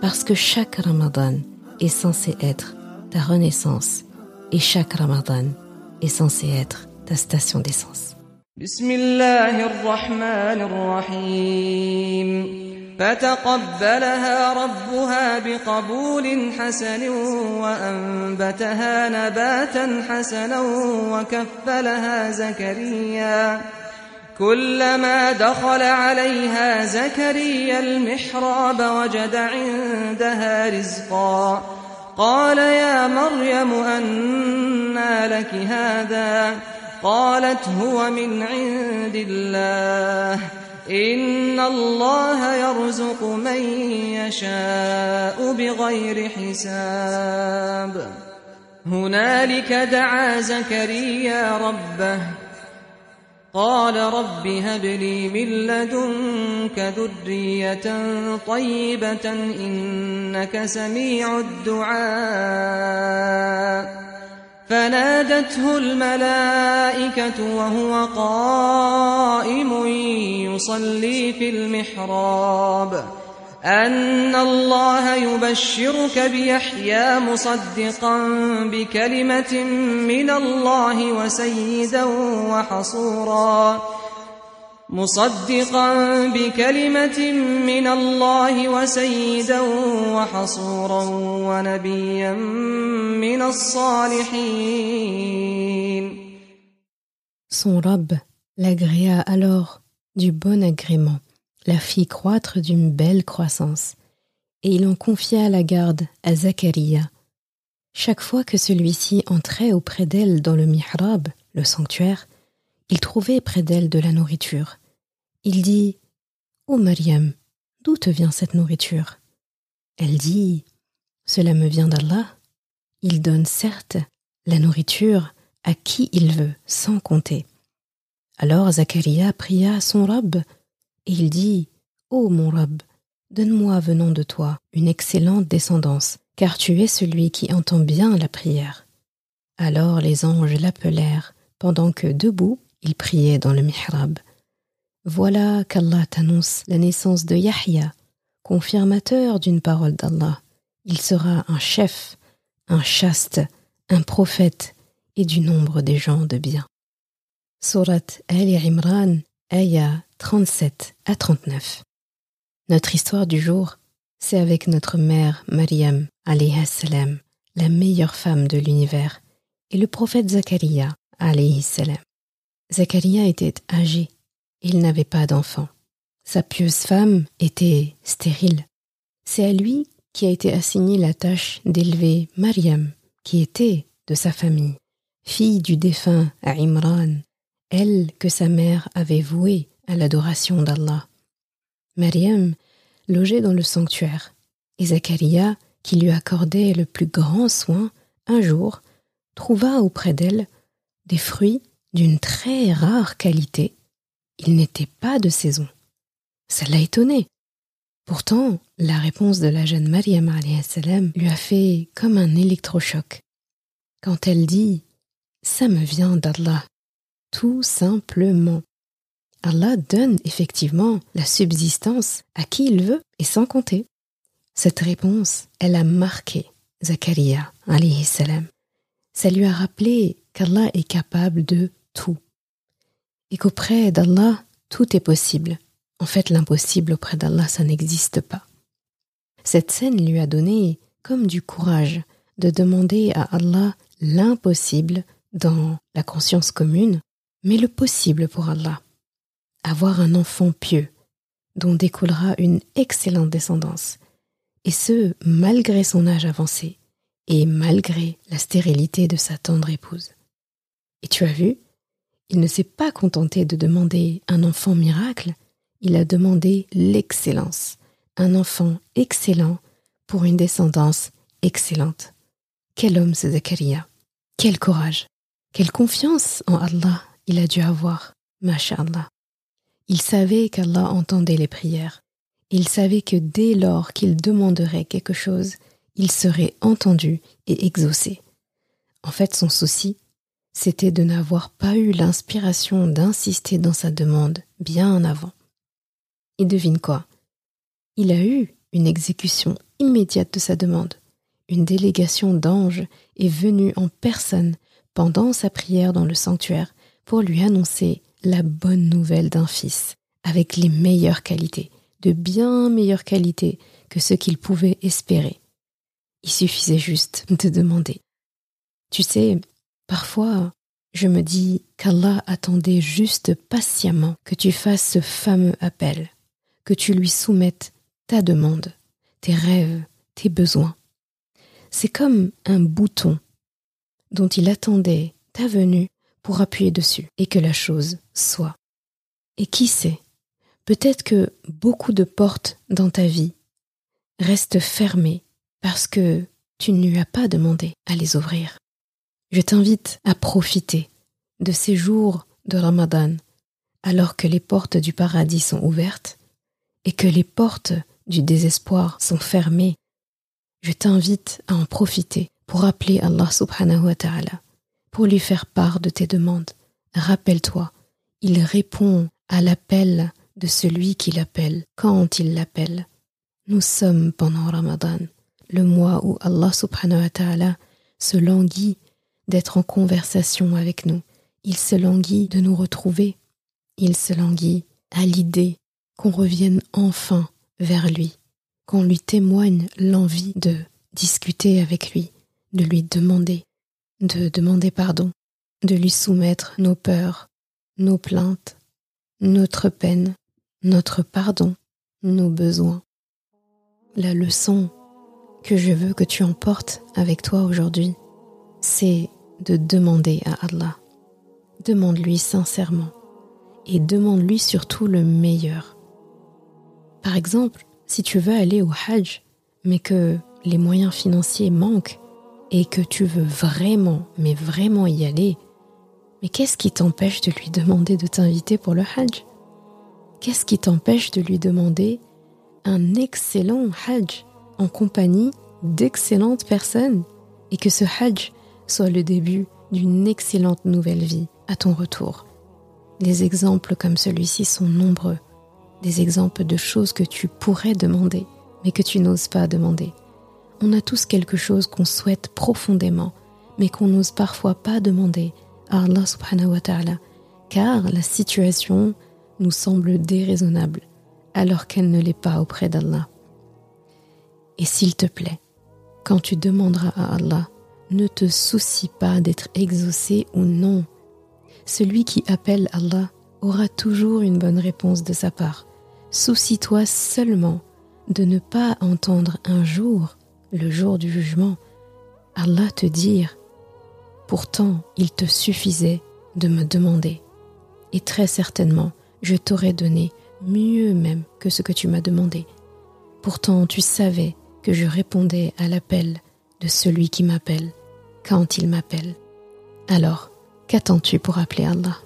parce que chaque Ramadan est censé être ta renaissance et chaque Ramadan est censé être ta station d'essence. فتقبلها ربها بقبول حسن وأنبتها نباتا حسنا وكفلها زكريا كلما دخل عليها زكريا المحراب وجد عندها رزقا. قال يا مريم أنى لك هذا؟ قالت هو من عند الله. إن الله يرزق من يشاء بغير حساب. هنالك دعا زكريا ربه. قال رب هب لي من لدنك ذرية طيبة إنك سميع الدعاء. فنادته الملائكة وهو قائم يصلي في المحراب. أن الله يبشرك بيحيى مصدقا بكلمة من الله وسيدا وحصورا. مصدقا بكلمة من الله وسيدا وحصورا ونبيا من الصالحين. Son Rab l'agréa alors du bon agrément. La fit croître d'une belle croissance, et il en confia la garde à Zacharia. Chaque fois que celui-ci entrait auprès d'elle dans le mihrab, le sanctuaire, il trouvait près d'elle de la nourriture. Il dit Ô Mariam, d'où te vient cette nourriture? Elle dit Cela me vient d'Allah. Il donne certes la nourriture à qui il veut, sans compter. Alors Zacharia pria son Rab il dit Ô mon Rab, donne-moi venant de toi une excellente descendance, car tu es celui qui entend bien la prière. Alors les anges l'appelèrent, pendant que debout il priait dans le mihrab. Voilà qu'Allah t'annonce la naissance de Yahya, confirmateur d'une parole d'Allah. Il sera un chef, un chaste, un prophète et du nombre des gens de bien. Al-Imran, Aya 37 à 39. Notre histoire du jour, c'est avec notre mère Mariam, salam, la meilleure femme de l'univers, et le prophète Zacharia, salam. Zacharia était âgé, il n'avait pas d'enfant. Sa pieuse femme était stérile. C'est à lui qui a été assignée la tâche d'élever Mariam, qui était de sa famille, fille du défunt Imran, elle que sa mère avait vouée à l'adoration d'Allah. Mariam logeait dans le sanctuaire, et Zacharia, qui lui accordait le plus grand soin, un jour trouva auprès d'elle des fruits d'une très rare qualité. Ils n'étaient pas de saison. Ça l'a étonné. Pourtant, la réponse de la jeune Mariam lui a fait comme un électrochoc. Quand elle dit Ça me vient d'Allah, tout simplement. Allah donne effectivement la subsistance à qui il veut et sans compter. Cette réponse, elle a marqué Zacharia, alayhi salam. Ça lui a rappelé qu'Allah est capable de tout. Et qu'auprès d'Allah, tout est possible. En fait, l'impossible auprès d'Allah, ça n'existe pas. Cette scène lui a donné comme du courage de demander à Allah l'impossible dans la conscience commune, mais le possible pour Allah avoir un enfant pieux, dont découlera une excellente descendance, et ce, malgré son âge avancé, et malgré la stérilité de sa tendre épouse. Et tu as vu, il ne s'est pas contenté de demander un enfant miracle, il a demandé l'excellence, un enfant excellent pour une descendance excellente. Quel homme ce Zakaria Quel courage Quelle confiance en Allah il a dû avoir, masha'Allah. Il savait qu'Allah entendait les prières. Il savait que dès lors qu'il demanderait quelque chose, il serait entendu et exaucé. En fait, son souci, c'était de n'avoir pas eu l'inspiration d'insister dans sa demande bien avant. Et devine quoi? Il a eu une exécution immédiate de sa demande. Une délégation d'anges est venue en personne pendant sa prière dans le sanctuaire pour lui annoncer la bonne nouvelle d'un fils avec les meilleures qualités, de bien meilleures qualités que ce qu'il pouvait espérer. Il suffisait juste de demander. Tu sais, parfois, je me dis qu'Allah attendait juste patiemment que tu fasses ce fameux appel, que tu lui soumettes ta demande, tes rêves, tes besoins. C'est comme un bouton dont il attendait ta venue pour appuyer dessus et que la chose soit. Et qui sait, peut-être que beaucoup de portes dans ta vie restent fermées parce que tu ne lui as pas demandé à les ouvrir. Je t'invite à profiter de ces jours de Ramadan alors que les portes du paradis sont ouvertes et que les portes du désespoir sont fermées. Je t'invite à en profiter pour appeler Allah subhanahu wa ta'ala, pour lui faire part de tes demandes. Rappelle-toi, il répond à l'appel de celui qui l'appelle quand il l'appelle. Nous sommes pendant Ramadan, le mois où Allah subhanahu wa ta'ala se languit d'être en conversation avec nous. Il se languit de nous retrouver. Il se languit à l'idée qu'on revienne enfin vers lui, qu'on lui témoigne l'envie de discuter avec lui, de lui demander, de demander pardon, de lui soumettre nos peurs, nos plaintes, notre peine, notre pardon, nos besoins. La leçon que je veux que tu emportes avec toi aujourd'hui, c'est de demander à Allah. Demande-lui sincèrement et demande-lui surtout le meilleur. Par exemple, si tu veux aller au Hajj, mais que les moyens financiers manquent et que tu veux vraiment, mais vraiment y aller, mais qu'est-ce qui t'empêche de lui demander de t'inviter pour le Hajj? Qu'est-ce qui t'empêche de lui demander un excellent Hajj en compagnie d'excellentes personnes et que ce Hajj soit le début d'une excellente nouvelle vie à ton retour? Des exemples comme celui-ci sont nombreux, des exemples de choses que tu pourrais demander, mais que tu n'oses pas demander. On a tous quelque chose qu'on souhaite profondément, mais qu'on n'ose parfois pas demander à Allah subhanahu wa ta'ala, car la situation nous semble déraisonnable alors qu'elle ne l'est pas auprès d'Allah. Et s'il te plaît, quand tu demanderas à Allah, ne te soucie pas d'être exaucé ou non. Celui qui appelle Allah aura toujours une bonne réponse de sa part. Soucie-toi seulement de ne pas entendre un jour, le jour du jugement, Allah te dire Pourtant, il te suffisait de me demander. Et très certainement, je t'aurais donné mieux même que ce que tu m'as demandé. Pourtant tu savais que je répondais à l'appel de celui qui m'appelle quand il m'appelle. Alors, qu'attends-tu pour appeler Allah?